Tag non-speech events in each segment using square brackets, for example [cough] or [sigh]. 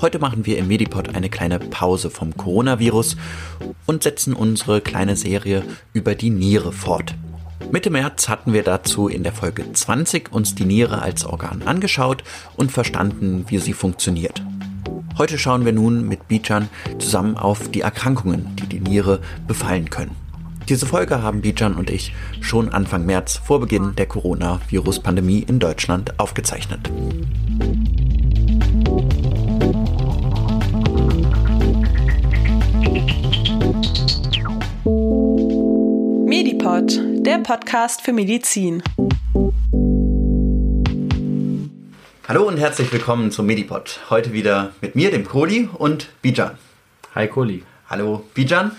Heute machen wir im Medipod eine kleine Pause vom Coronavirus und setzen unsere kleine Serie über die Niere fort. Mitte März hatten wir dazu in der Folge 20 uns die Niere als Organ angeschaut und verstanden, wie sie funktioniert. Heute schauen wir nun mit Bijan zusammen auf die Erkrankungen, die die Niere befallen können. Diese Folge haben Bijan und ich schon Anfang März vor Beginn der Coronavirus-Pandemie in Deutschland aufgezeichnet. Medipod, der Podcast für Medizin. Hallo und herzlich willkommen zum Medipod. Heute wieder mit mir, dem Kohli und Bijan. Hi Kohli. Hallo Bijan.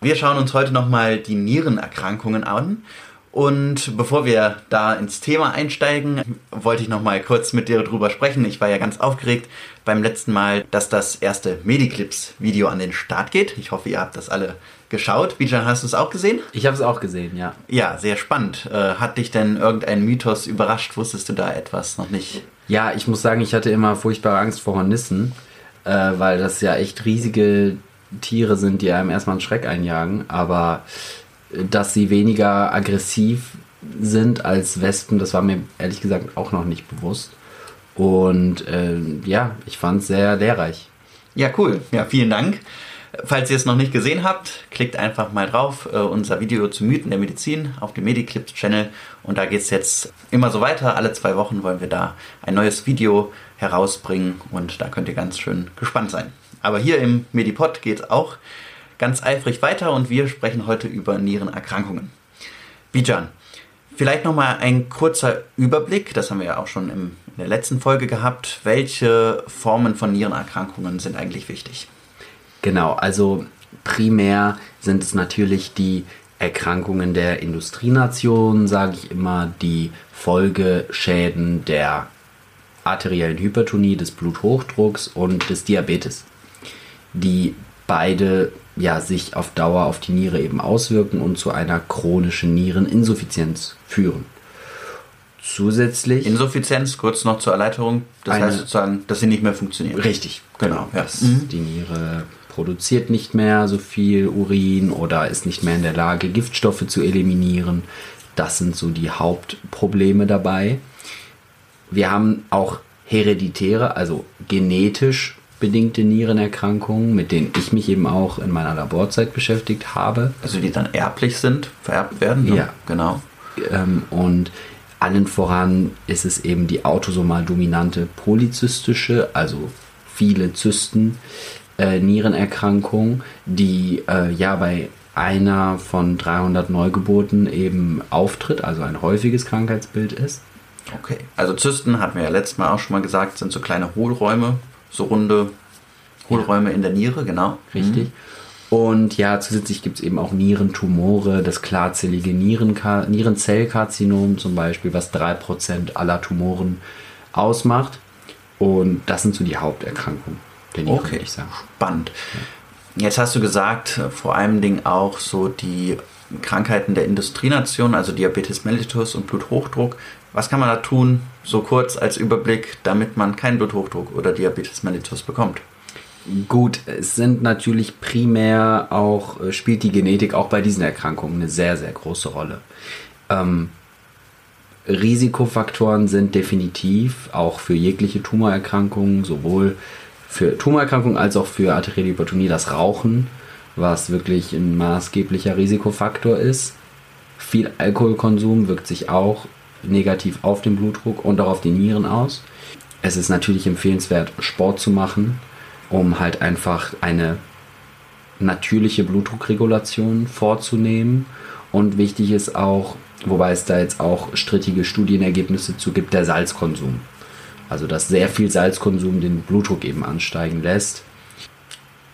Wir schauen uns heute nochmal die Nierenerkrankungen an. Und bevor wir da ins Thema einsteigen, wollte ich nochmal kurz mit dir drüber sprechen. Ich war ja ganz aufgeregt beim letzten Mal, dass das erste Mediclips-Video an den Start geht. Ich hoffe, ihr habt das alle geschaut. Bijan, hast du es auch gesehen? Ich habe es auch gesehen, ja. Ja, sehr spannend. Äh, hat dich denn irgendein Mythos überrascht? Wusstest du da etwas noch nicht? Ja, ich muss sagen, ich hatte immer furchtbare Angst vor Hornissen, äh, weil das ja echt riesige Tiere sind, die einem erstmal einen Schreck einjagen. Aber äh, dass sie weniger aggressiv sind als Wespen, das war mir ehrlich gesagt auch noch nicht bewusst. Und äh, ja, ich fand es sehr lehrreich. Ja, cool. Ja, vielen Dank. Falls ihr es noch nicht gesehen habt, klickt einfach mal drauf, äh, unser Video zu Mythen der Medizin auf dem Mediclips Channel und da geht es jetzt immer so weiter. Alle zwei Wochen wollen wir da ein neues Video herausbringen und da könnt ihr ganz schön gespannt sein. Aber hier im Medipod geht es auch ganz eifrig weiter und wir sprechen heute über Nierenerkrankungen. Bijan, vielleicht nochmal ein kurzer Überblick, das haben wir ja auch schon in der letzten Folge gehabt. Welche Formen von Nierenerkrankungen sind eigentlich wichtig? Genau, also primär sind es natürlich die Erkrankungen der Industrienation, sage ich immer, die Folgeschäden der arteriellen Hypertonie, des Bluthochdrucks und des Diabetes, die beide ja, sich auf Dauer auf die Niere eben auswirken und zu einer chronischen Niereninsuffizienz führen. Zusätzlich. Insuffizienz, kurz noch zur Erläuterung, das heißt sozusagen, dass sie nicht mehr funktioniert. Richtig, genau. Ja. Mhm. Die Niere produziert nicht mehr so viel Urin oder ist nicht mehr in der Lage, Giftstoffe zu eliminieren. Das sind so die Hauptprobleme dabei. Wir haben auch hereditäre, also genetisch bedingte Nierenerkrankungen, mit denen ich mich eben auch in meiner Laborzeit beschäftigt habe. Also die dann erblich sind, vererbt werden? Ne? Ja, genau. Ähm, und allen voran ist es eben die autosomal dominante polyzystische, also viele Zysten, äh, Nierenerkrankung, die äh, ja bei einer von 300 Neugeburten eben auftritt, also ein häufiges Krankheitsbild ist. Okay, also Zysten, hatten wir ja letztes Mal auch schon mal gesagt, sind so kleine Hohlräume, so runde Hohlräume ja. in der Niere, genau. Richtig. Mhm. Und ja, zusätzlich gibt es eben auch Nierentumore, das klarzellige Nierenka Nierenzellkarzinom zum Beispiel, was 3% aller Tumoren ausmacht. Und das sind so die Haupterkrankungen der Niere, okay. ich sagen. Spannend. Ja. Jetzt hast du gesagt, vor allem Dingen auch so die Krankheiten der Industrienation, also Diabetes mellitus und Bluthochdruck. Was kann man da tun, so kurz als Überblick, damit man keinen Bluthochdruck oder Diabetes mellitus bekommt? Gut, es sind natürlich primär auch, äh, spielt die Genetik auch bei diesen Erkrankungen eine sehr, sehr große Rolle. Ähm, Risikofaktoren sind definitiv auch für jegliche Tumorerkrankungen, sowohl für Tumorerkrankungen als auch für arterielle Hypertonie das Rauchen, was wirklich ein maßgeblicher Risikofaktor ist. Viel Alkoholkonsum wirkt sich auch negativ auf den Blutdruck und auch auf die Nieren aus. Es ist natürlich empfehlenswert, Sport zu machen, um halt einfach eine natürliche Blutdruckregulation vorzunehmen. Und wichtig ist auch, wobei es da jetzt auch strittige Studienergebnisse zu gibt, der Salzkonsum. Also dass sehr viel Salzkonsum den Blutdruck eben ansteigen lässt.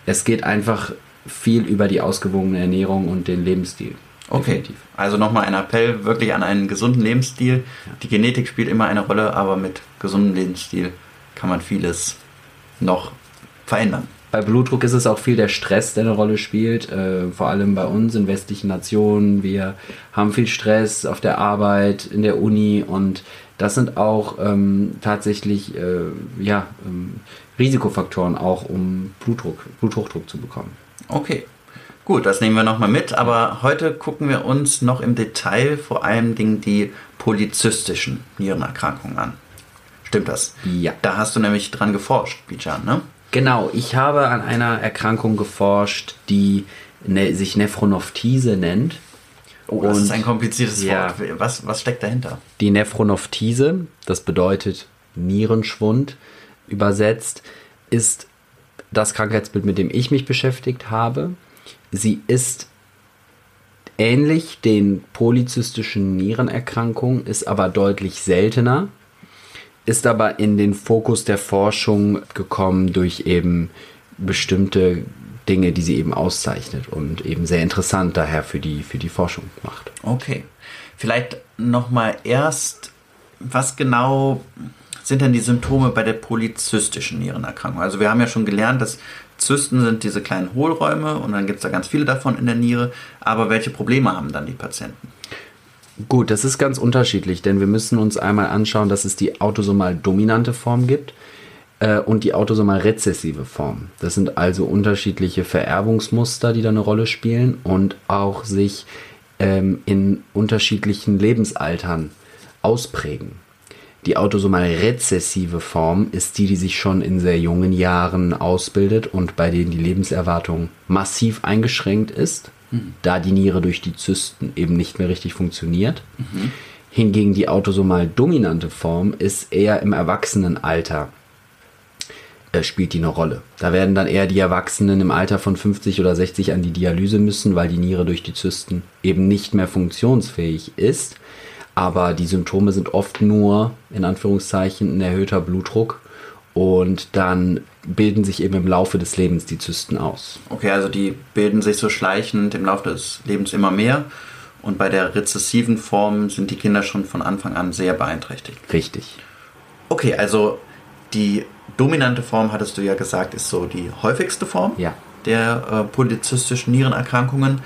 Es geht einfach viel über die ausgewogene Ernährung und den Lebensstil. Okay, Definitiv. also nochmal ein Appell wirklich an einen gesunden Lebensstil. Ja. Die Genetik spielt immer eine Rolle, aber mit gesundem Lebensstil kann man vieles noch verändern. Bei Blutdruck ist es auch viel der Stress, der eine Rolle spielt. Äh, vor allem bei uns in westlichen Nationen. Wir haben viel Stress auf der Arbeit, in der Uni und das sind auch ähm, tatsächlich äh, ja, ähm, Risikofaktoren auch, um Blutdruck, Bluthochdruck zu bekommen. Okay. Gut, das nehmen wir nochmal mit, aber heute gucken wir uns noch im Detail vor allem Dingen die polyzystischen Nierenerkrankungen an. Stimmt das? Ja. Da hast du nämlich dran geforscht, Bijan, ne? Genau, ich habe an einer Erkrankung geforscht, die ne, sich Nephronophthise nennt. Oh, das Und- ist ein kompliziertes ja. Wort. Was, was steckt dahinter? Die Nephronophthise, das bedeutet Nierenschwund übersetzt, ist das Krankheitsbild, mit dem ich mich beschäftigt habe. Sie ist ähnlich den polyzystischen Nierenerkrankungen, ist aber deutlich seltener, ist aber in den Fokus der Forschung gekommen durch eben bestimmte Dinge, die sie eben auszeichnet und eben sehr interessant daher für die, für die Forschung macht. Okay. Vielleicht nochmal erst, was genau sind denn die Symptome bei der polyzystischen Nierenerkrankung? Also wir haben ja schon gelernt, dass Zysten sind diese kleinen Hohlräume und dann gibt es da ganz viele davon in der Niere. Aber welche Probleme haben dann die Patienten? Gut, das ist ganz unterschiedlich, denn wir müssen uns einmal anschauen, dass es die autosomal dominante Form gibt äh, und die autosomal rezessive Form. Das sind also unterschiedliche Vererbungsmuster, die da eine Rolle spielen und auch sich ähm, in unterschiedlichen Lebensaltern ausprägen. Die autosomal rezessive Form ist die, die sich schon in sehr jungen Jahren ausbildet und bei denen die Lebenserwartung massiv eingeschränkt ist, da die Niere durch die Zysten eben nicht mehr richtig funktioniert. Hingegen die autosomal dominante Form ist eher im Erwachsenenalter äh, spielt die eine Rolle. Da werden dann eher die Erwachsenen im Alter von 50 oder 60 an die Dialyse müssen, weil die Niere durch die Zysten eben nicht mehr funktionsfähig ist. Aber die Symptome sind oft nur, in Anführungszeichen, ein erhöhter Blutdruck und dann bilden sich eben im Laufe des Lebens die Zysten aus. Okay, also die bilden sich so schleichend im Laufe des Lebens immer mehr. Und bei der rezessiven Form sind die Kinder schon von Anfang an sehr beeinträchtigt. Richtig. Okay, also die dominante Form, hattest du ja gesagt, ist so die häufigste Form Ja. der äh, polyzystischen Nierenerkrankungen.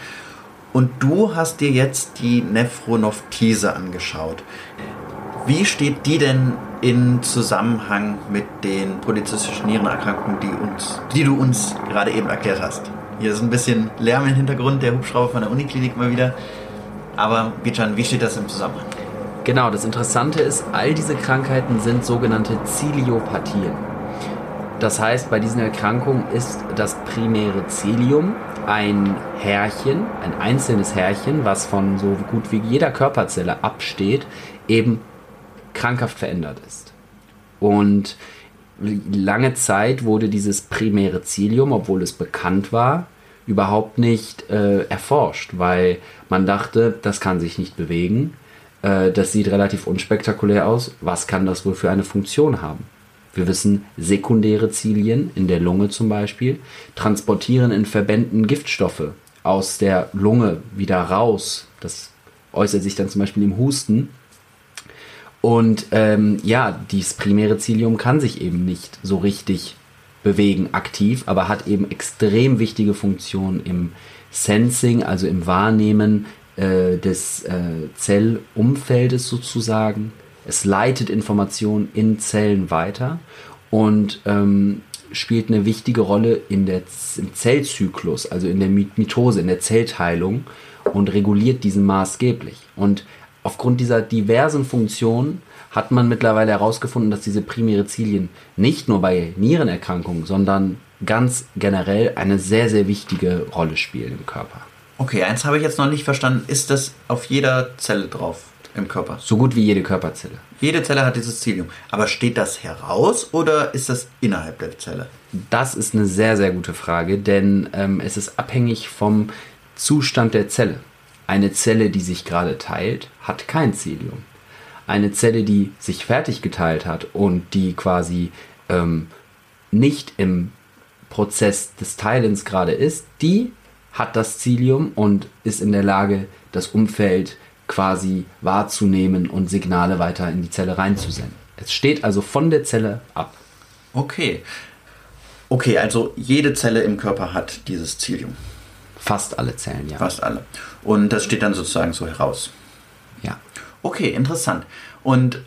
Und du hast dir jetzt die Nephronophthise angeschaut. Wie steht die denn in Zusammenhang mit den polyzystischen Nierenerkrankungen, die, uns, die du uns gerade eben erklärt hast? Hier ist ein bisschen Lärm im Hintergrund, der Hubschrauber von der Uniklinik mal wieder. Aber Bijan, wie steht das im Zusammenhang? Genau, das Interessante ist, all diese Krankheiten sind sogenannte Ciliopathien. Das heißt, bei diesen Erkrankungen ist das primäre Zilium ein Härchen, ein einzelnes Härchen, was von so gut wie jeder Körperzelle absteht, eben krankhaft verändert ist. Und lange Zeit wurde dieses primäre Zilium, obwohl es bekannt war, überhaupt nicht äh, erforscht, weil man dachte, das kann sich nicht bewegen. Äh, das sieht relativ unspektakulär aus. Was kann das wohl für eine Funktion haben? Wir wissen, sekundäre Zilien in der Lunge zum Beispiel transportieren in Verbänden Giftstoffe aus der Lunge wieder raus. Das äußert sich dann zum Beispiel im Husten. Und ähm, ja, dieses primäre Zilium kann sich eben nicht so richtig bewegen aktiv, aber hat eben extrem wichtige Funktionen im Sensing, also im Wahrnehmen äh, des äh, Zellumfeldes sozusagen. Es leitet Informationen in Zellen weiter und ähm, spielt eine wichtige Rolle in der, im Zellzyklus, also in der Mi- Mitose, in der Zellteilung und reguliert diesen maßgeblich. Und aufgrund dieser diversen Funktionen hat man mittlerweile herausgefunden, dass diese primäre Zilien nicht nur bei Nierenerkrankungen, sondern ganz generell eine sehr, sehr wichtige Rolle spielen im Körper. Okay, eins habe ich jetzt noch nicht verstanden. Ist das auf jeder Zelle drauf im Körper? So gut wie jede Körperzelle. Jede Zelle hat dieses Zilium. Aber steht das heraus oder ist das innerhalb der Zelle? Das ist eine sehr, sehr gute Frage, denn ähm, es ist abhängig vom Zustand der Zelle. Eine Zelle, die sich gerade teilt, hat kein Zilium. Eine Zelle, die sich fertig geteilt hat und die quasi ähm, nicht im Prozess des Teilens gerade ist, die hat das Zilium und ist in der Lage, das Umfeld quasi wahrzunehmen und Signale weiter in die Zelle reinzusenden. Es steht also von der Zelle ab. Okay. Okay, also jede Zelle im Körper hat dieses Cilium. Fast alle Zellen, ja. Fast alle. Und das steht dann sozusagen so heraus. Ja. Okay, interessant. Und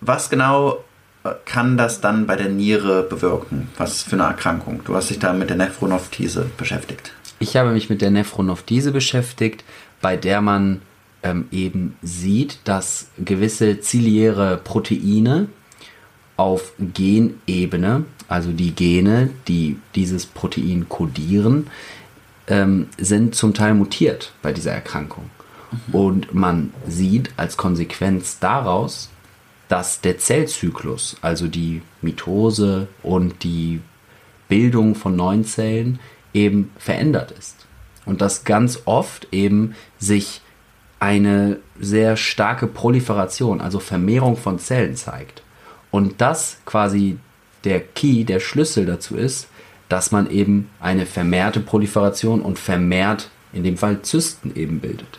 was genau äh, kann das dann bei der Niere bewirken? Was für eine Erkrankung? Du hast dich da mit der Nephronophtise beschäftigt. Ich habe mich mit der Nephronophtise beschäftigt, bei der man ähm, eben sieht, dass gewisse ziliäre Proteine auf Genebene, also die Gene, die dieses Protein kodieren, ähm, sind zum Teil mutiert bei dieser Erkrankung. Und man sieht als Konsequenz daraus, dass der Zellzyklus, also die Mitose und die Bildung von neuen Zellen eben verändert ist. Und dass ganz oft eben sich eine sehr starke Proliferation, also Vermehrung von Zellen zeigt. Und das quasi der Key, der Schlüssel dazu ist, dass man eben eine vermehrte Proliferation und vermehrt in dem Fall Zysten eben bildet.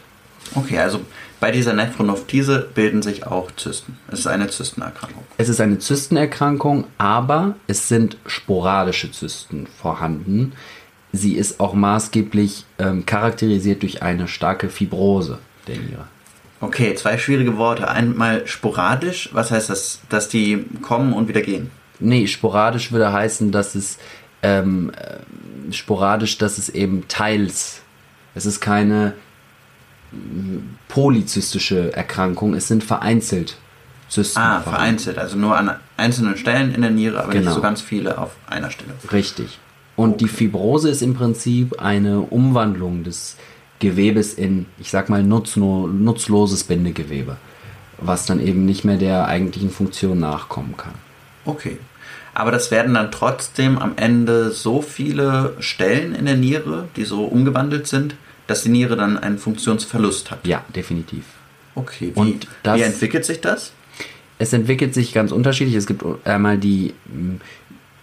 Okay, also bei dieser Nephronophtise bilden sich auch Zysten. Es ist eine Zystenerkrankung. Es ist eine Zystenerkrankung, aber es sind sporadische Zysten vorhanden. Sie ist auch maßgeblich ähm, charakterisiert durch eine starke Fibrose der Niere. Okay, zwei schwierige Worte. Einmal sporadisch, was heißt das, dass die kommen und wieder gehen? Nee, sporadisch würde heißen, dass es ähm, äh, sporadisch, dass es eben teils. Es ist keine polyzystische Erkrankung, es sind vereinzelt Zysten. Ah, vereinzelt, also nur an einzelnen Stellen in der Niere, aber Genau. nicht so ganz viele auf einer Stelle. Richtig. Und die Fibrose ist im Prinzip eine Umwandlung des Gewebes in, ich sag mal, nutzlo nutzloses Bindegewebe, was dann eben nicht mehr der eigentlichen Funktion nachkommen kann. Okay. Aber das werden dann trotzdem am Ende so viele Stellen in der Niere, die so umgewandelt sind, dass die Niere dann einen Funktionsverlust hat. Ja, definitiv. Okay. Wie, Und das- wie entwickelt sich das? Es entwickelt sich ganz unterschiedlich. Es gibt einmal die mm,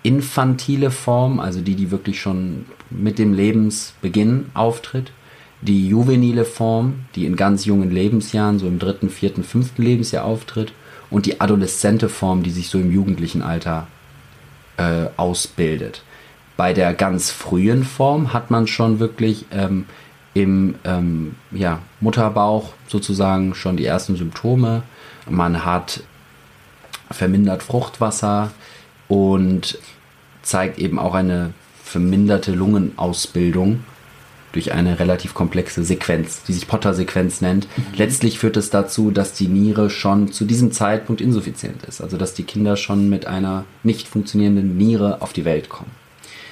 infantile Form, also die, die wirklich schon mit dem Lebensbeginn auftritt. Die juvenile Form, die in ganz jungen Lebensjahren, so im dritten, vierten, fünften Lebensjahr auftritt. Und die adoleszente Form, die sich so im jugendlichen Alter äh, ausbildet. Bei der ganz frühen Form hat man schon wirklich ähm, im ähm, ja, Mutterbauch sozusagen schon die ersten Symptome. Man hat vermindert Fruchtwasser und zeigt eben auch eine verminderte Lungenausbildung durch eine relativ komplexe Sequenz, die sich Potter-Sequenz nennt. Letztlich führt es dazu, dass die Niere schon zu diesem Zeitpunkt insuffizient ist. Also dass die Kinder schon mit einer nicht funktionierenden Niere auf die Welt kommen.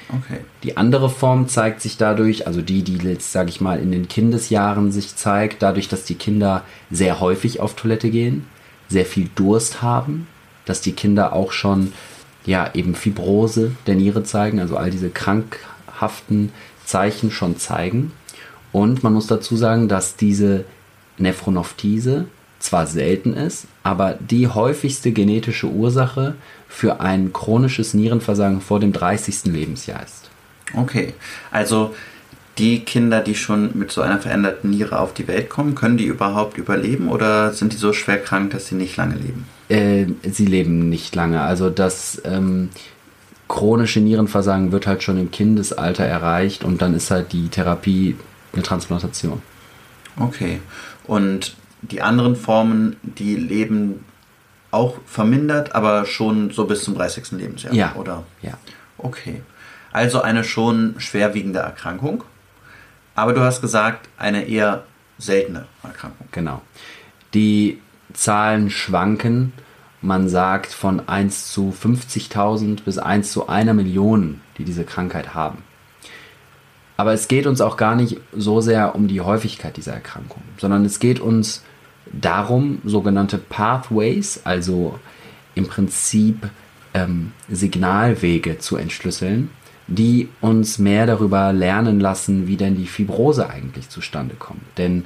Okay. Die andere Form zeigt sich dadurch, also die, die jetzt, sage ich mal, in den Kindesjahren sich zeigt, dadurch, dass die Kinder sehr häufig auf Toilette gehen, sehr viel Durst haben, dass die Kinder auch schon, ja, eben Fibrose der Niere zeigen, also all diese krankhaften Zeichen schon zeigen. Und man muss dazu sagen, dass diese Nephronophtise zwar selten ist, aber die häufigste genetische Ursache für ein chronisches Nierenversagen vor dem 30. Lebensjahr ist. Okay. Also die Kinder, die schon mit so einer veränderten Niere auf die Welt kommen, können die überhaupt überleben oder sind die so schwer krank, dass sie nicht lange leben? Äh, sie leben nicht lange. Also das ähm, chronische Nierenversagen wird halt schon im Kindesalter erreicht und dann ist halt die Therapie eine Transplantation. Okay. Und die anderen Formen, die leben auch vermindert, aber schon so bis zum 30. Lebensjahr, Ja. oder? Ja. Okay. Also eine schon schwerwiegende Erkrankung. Aber du hast gesagt, eine eher seltene Erkrankung. Genau. Die Zahlen schwanken. Man sagt von 1 zu 50.000 bis 1 zu einer Million, die diese Krankheit haben. Aber es geht uns auch gar nicht so sehr um die Häufigkeit dieser Erkrankung, sondern es geht uns darum, sogenannte Pathways, also im Prinzip ähm, Signalwege zu entschlüsseln, die uns mehr darüber lernen lassen, wie denn die Fibrose eigentlich zustande kommt. Denn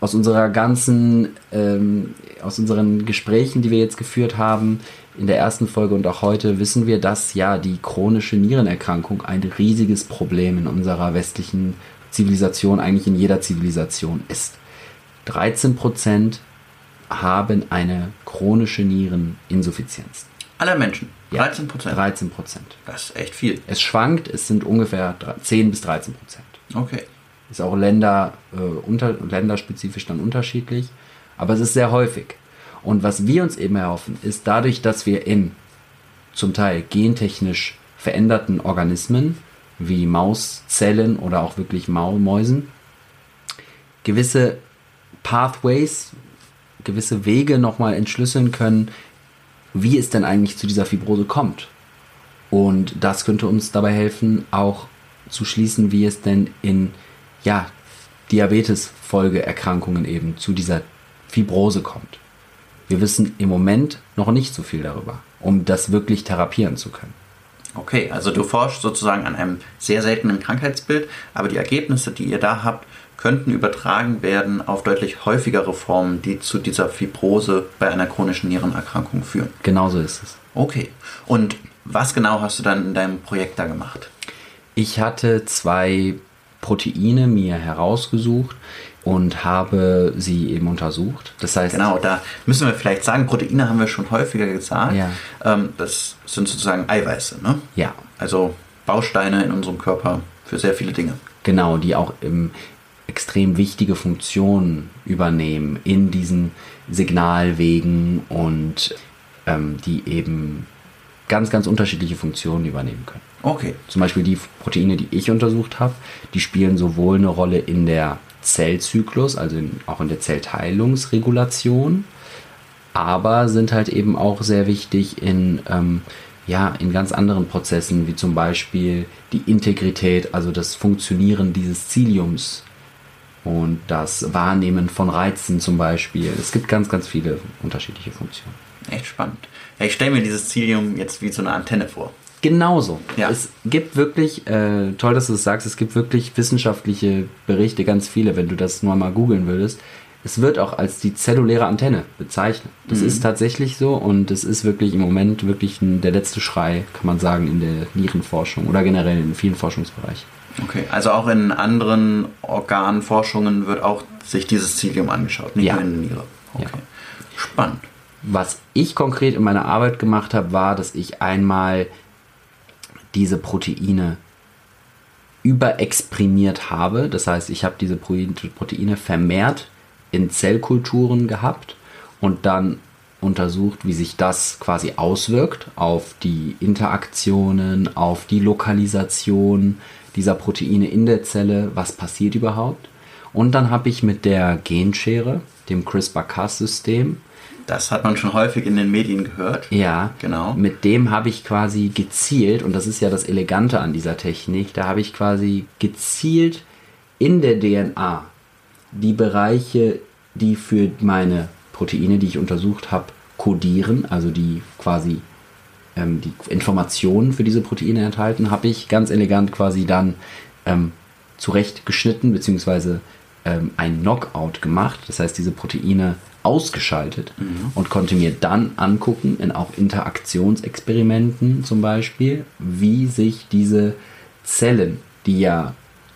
aus unserer ganzen, ähm, aus unseren Gesprächen, die wir jetzt geführt haben, in der ersten Folge und auch heute, wissen wir, dass ja die chronische Nierenerkrankung ein riesiges Problem in unserer westlichen Zivilisation, eigentlich in jeder Zivilisation ist. 13% haben eine chronische Niereninsuffizienz. Aller Menschen. 13 Prozent? 13 Prozent. Das ist echt viel. Es schwankt, es sind ungefähr 10 bis 13 Prozent. Okay. Ist auch Länder, äh, unter, länderspezifisch dann unterschiedlich, aber es ist sehr häufig. Und was wir uns eben erhoffen, ist dadurch, dass wir in zum Teil gentechnisch veränderten Organismen wie Mauszellen oder auch wirklich Mäusen gewisse Pathways, gewisse Wege nochmal entschlüsseln können, wie es denn eigentlich zu dieser Fibrose kommt. Und das könnte uns dabei helfen, auch zu schließen, wie es denn in ja, Diabetes-Folgeerkrankungen eben zu dieser Fibrose kommt. Wir wissen im Moment noch nicht so viel darüber, um das wirklich therapieren zu können. Okay, also du forschst sozusagen an einem sehr seltenen Krankheitsbild, aber die Ergebnisse, die ihr da habt, könnten übertragen werden auf deutlich häufigere Formen, die zu dieser Fibrose bei einer chronischen Nierenerkrankung führen. Genauso ist es. Okay. Und was genau hast du dann in deinem Projekt da gemacht? Ich hatte zwei Proteine mir herausgesucht und habe sie eben untersucht. Das heißt, genau, da müssen wir vielleicht sagen, Proteine haben wir schon häufiger gesagt. Ja. Ähm, das sind sozusagen Eiweiße, ne? Ja. Also Bausteine in unserem Körper für sehr viele Dinge. Genau, die auch im extrem wichtige Funktionen übernehmen in diesen Signalwegen und ähm, die eben ganz, ganz unterschiedliche Funktionen übernehmen können. Okay. Zum Beispiel die Proteine, die ich untersucht habe, die spielen sowohl eine Rolle in der Zellzyklus, also in, auch in der Zellteilungsregulation, aber sind halt eben auch sehr wichtig in, ähm, ja, in ganz anderen Prozessen, wie zum Beispiel die Integrität, also das Funktionieren dieses Ziliums und das Wahrnehmen von Reizen zum Beispiel. Es gibt ganz, ganz viele unterschiedliche Funktionen. Echt spannend. Ja, ich stelle mir dieses Zilium jetzt wie so eine Antenne vor. Genauso. Ja. Es gibt wirklich, äh, toll, dass du es sagst, es gibt wirklich wissenschaftliche Berichte, ganz viele, wenn du das nur mal googeln würdest. Es wird auch als die zelluläre Antenne bezeichnet. Das Mhm. ist tatsächlich so und es ist wirklich im Moment wirklich ein, der letzte Schrei, kann man sagen, in der Nierenforschung oder generell in vielen Forschungsbereichen. Okay, also auch in anderen Organforschungen wird auch sich dieses Zilium angeschaut, nicht Ja. nur in der Niere. Okay. Ja. Spannend. Was ich konkret in meiner Arbeit gemacht habe, war, dass ich einmal diese Proteine überexprimiert habe. Das heißt, ich habe diese Proteine vermehrt in Zellkulturen gehabt und dann untersucht, wie sich das quasi auswirkt auf die Interaktionen, auf die Lokalisation dieser Proteine in der Zelle, was passiert überhaupt. Und dann habe ich mit der Genschere, dem CRISPR-Cas-System, Das hat man schon häufig in den Medien gehört. ja, Genau. Mit dem habe ich quasi gezielt, und das ist ja das Elegante an dieser Technik, da habe ich quasi gezielt in der DNA die Bereiche, die für meine Proteine, die ich untersucht habe, kodieren, also die quasi ähm, die Informationen für diese Proteine enthalten, habe ich ganz elegant quasi dann ähm, zurechtgeschnitten, beziehungsweise ähm, ein Knockout gemacht. Das heißt, diese Proteine ausgeschaltet und konnte mir dann angucken, in auch Interaktionsexperimenten zum Beispiel, wie sich diese Zellen, die ja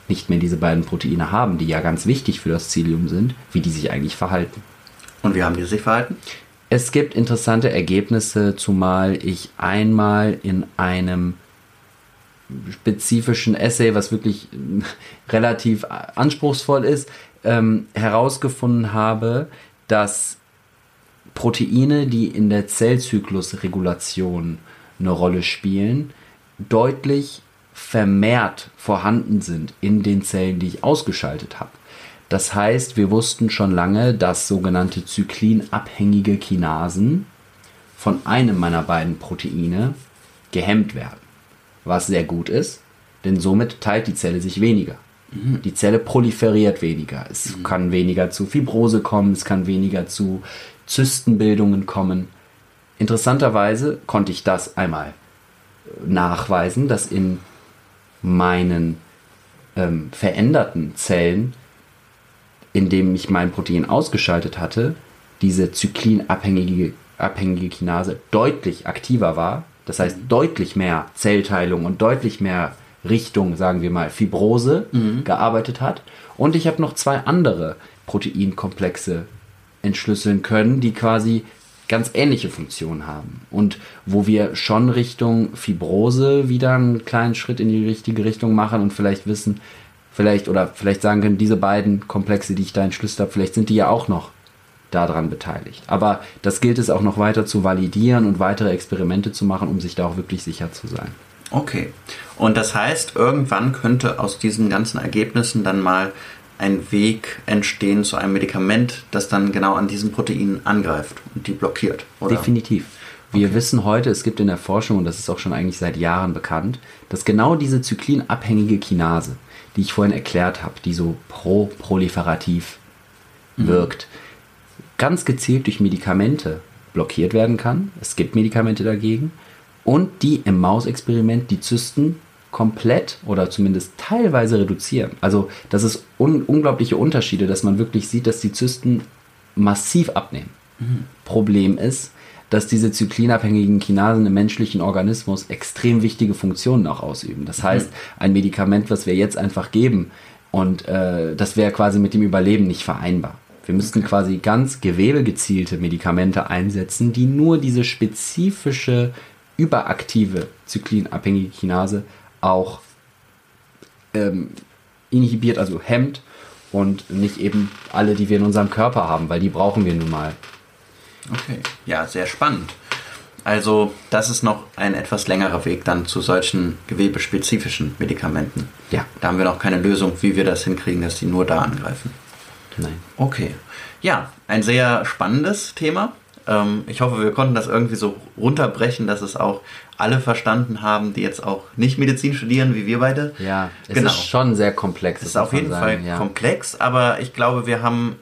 nicht mehr diese beiden Proteine haben, die ja ganz wichtig für das Zilium sind, wie die sich eigentlich verhalten. Und wie haben die sich verhalten? Es gibt interessante Ergebnisse, zumal ich einmal in einem spezifischen Essay, was wirklich [laughs] relativ anspruchsvoll ist, ähm, herausgefunden habe, dass Proteine, die in der Zellzyklusregulation eine Rolle spielen, deutlich vermehrt vorhanden sind in den Zellen, die ich ausgeschaltet habe. Das heißt, wir wussten schon lange, dass sogenannte zyklinabhängige Kinasen von einem meiner beiden Proteine gehemmt werden. Was sehr gut ist, denn somit teilt die Zelle sich weniger. Die Zelle proliferiert weniger. Es kann weniger zu Fibrose kommen, es kann weniger zu Zystenbildungen kommen. Interessanterweise konnte ich das einmal nachweisen, dass in meinen ähm, veränderten Zellen, in dem ich mein Protein ausgeschaltet hatte, diese zyklinabhängige abhängige Kinase deutlich aktiver war. Das heißt, deutlich mehr Zellteilung und deutlich mehr Richtung, sagen wir mal, Fibrose gearbeitet hat. Und ich habe noch zwei andere Proteinkomplexe entschlüsseln können, die quasi ganz ähnliche Funktionen haben. Und wo wir schon Richtung Fibrose wieder einen kleinen Schritt in die richtige Richtung machen und vielleicht wissen, vielleicht oder vielleicht sagen können, diese beiden Komplexe, die ich da entschlüsselt habe, vielleicht sind die ja auch noch daran beteiligt. Aber das gilt es auch noch weiter zu validieren und weitere Experimente zu machen, um sich da auch wirklich sicher zu sein. Okay. Und das heißt, irgendwann könnte aus diesen ganzen Ergebnissen dann mal ein Weg entstehen zu einem Medikament, das dann genau an diesen Proteinen angreift und die blockiert. Oder? Definitiv. Wir okay. wissen heute, es gibt in der Forschung, und das ist auch schon eigentlich seit Jahren bekannt, dass genau diese zyklinabhängige Kinase, die ich vorhin erklärt habe, die so pro-proliferativ mhm. wirkt, ganz gezielt durch Medikamente blockiert werden kann. Es gibt Medikamente dagegen. Und die im Mausexperiment die Zysten komplett oder zumindest teilweise reduzieren. Also das ist un unglaubliche Unterschiede, dass man wirklich sieht, dass die Zysten massiv abnehmen. Mhm. Problem ist, dass diese zyklinabhängigen Kinasen im menschlichen Organismus extrem wichtige Funktionen auch ausüben. Das heißt, mhm. ein Medikament, was wir jetzt einfach geben, und äh, das wäre quasi mit dem Überleben nicht vereinbar. Wir müssten okay. quasi ganz gewebegezielte Medikamente einsetzen, die nur diese spezifische überaktive zyklinabhängige Kinase auch ähm, inhibiert, also hemmt und nicht eben alle, die wir in unserem Körper haben, weil die brauchen wir nun mal. Okay, ja, sehr spannend. Also das ist noch ein etwas längerer Weg dann zu solchen gewebespezifischen Medikamenten. Ja. Da haben wir noch keine Lösung, wie wir das hinkriegen, dass die nur da angreifen. Nein. Okay. Ja, ein sehr spannendes Thema. Ähm, ich hoffe, wir konnten das irgendwie so runterbrechen, dass es auch alle verstanden haben, die jetzt auch nicht Medizin studieren, wie wir beide. Ja, es genau. ist schon sehr komplex. Es ist auf jeden sagen, Fall ja. komplex, aber ich glaube, wir haben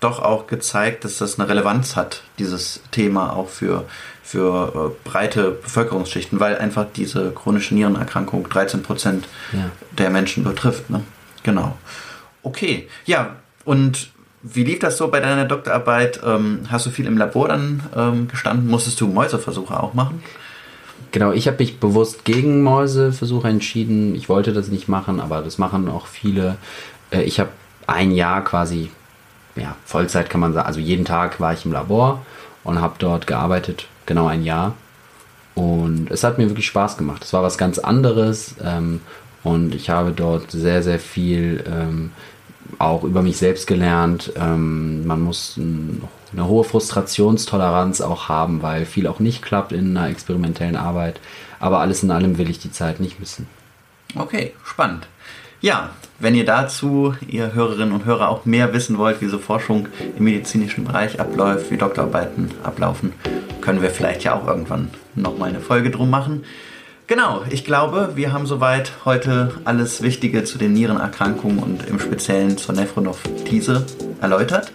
doch auch gezeigt, dass das eine Relevanz hat, dieses Thema auch für, für äh, breite Bevölkerungsschichten, weil einfach diese chronische Nierenerkrankung 13 Prozent ja. der Menschen betrifft. Ne? Genau. Okay, ja, und wie lief das so bei deiner Doktorarbeit? Ähm, hast du viel im Labor dann ähm, gestanden? Musstest du Mäuseversuche auch machen? Genau, ich habe mich bewusst gegen Mäuseversuche entschieden. Ich wollte das nicht machen, aber das machen auch viele. Äh, ich habe ein Jahr quasi, ja, Vollzeit kann man sagen, also jeden Tag war ich im Labor und habe dort gearbeitet, genau ein Jahr. Und es hat mir wirklich Spaß gemacht. Es war was ganz anderes ähm, und ich habe dort sehr, sehr viel ähm, auch über mich selbst gelernt. Ähm, man muss eine hohe Frustrationstoleranz auch haben, weil viel auch nicht klappt in einer experimentellen Arbeit. Aber alles in allem will ich die Zeit nicht missen. Okay, spannend. Ja, wenn ihr dazu, ihr Hörerinnen und Hörer, auch mehr wissen wollt, wie so Forschung im medizinischen Bereich abläuft, wie Doktorarbeiten ablaufen, können wir vielleicht ja auch irgendwann nochmal eine Folge drum machen. Genau, ich glaube, wir haben soweit heute alles Wichtige zu den Nierenerkrankungen und im Speziellen zur Nephronophthise erläutert.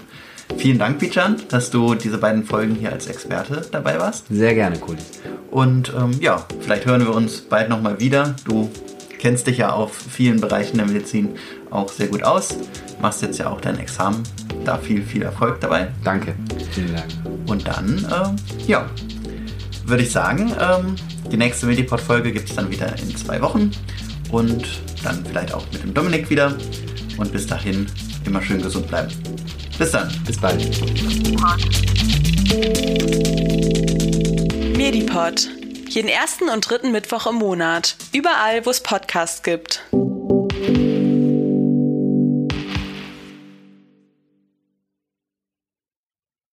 Vielen Dank, Bijan, dass du diese beiden Folgen hier als Experte dabei warst. Sehr gerne, Kuli. Und ähm, ja, vielleicht hören wir uns bald nochmal wieder. Du kennst dich ja auf vielen Bereichen der Medizin auch sehr gut aus. Machst jetzt ja auch dein Examen. Da viel, viel Erfolg dabei. Danke. Vielen Dank. Und dann, ähm, ja, würde ich sagen, ähm, die nächste Medipod-Folge gibt es dann wieder in zwei Wochen und dann vielleicht auch mit dem Dominik wieder. Und bis dahin immer schön gesund bleiben. Bis dann. Bis bald. Medipod. Jeden ersten und dritten Mittwoch im Monat. Überall, wo es Podcasts gibt.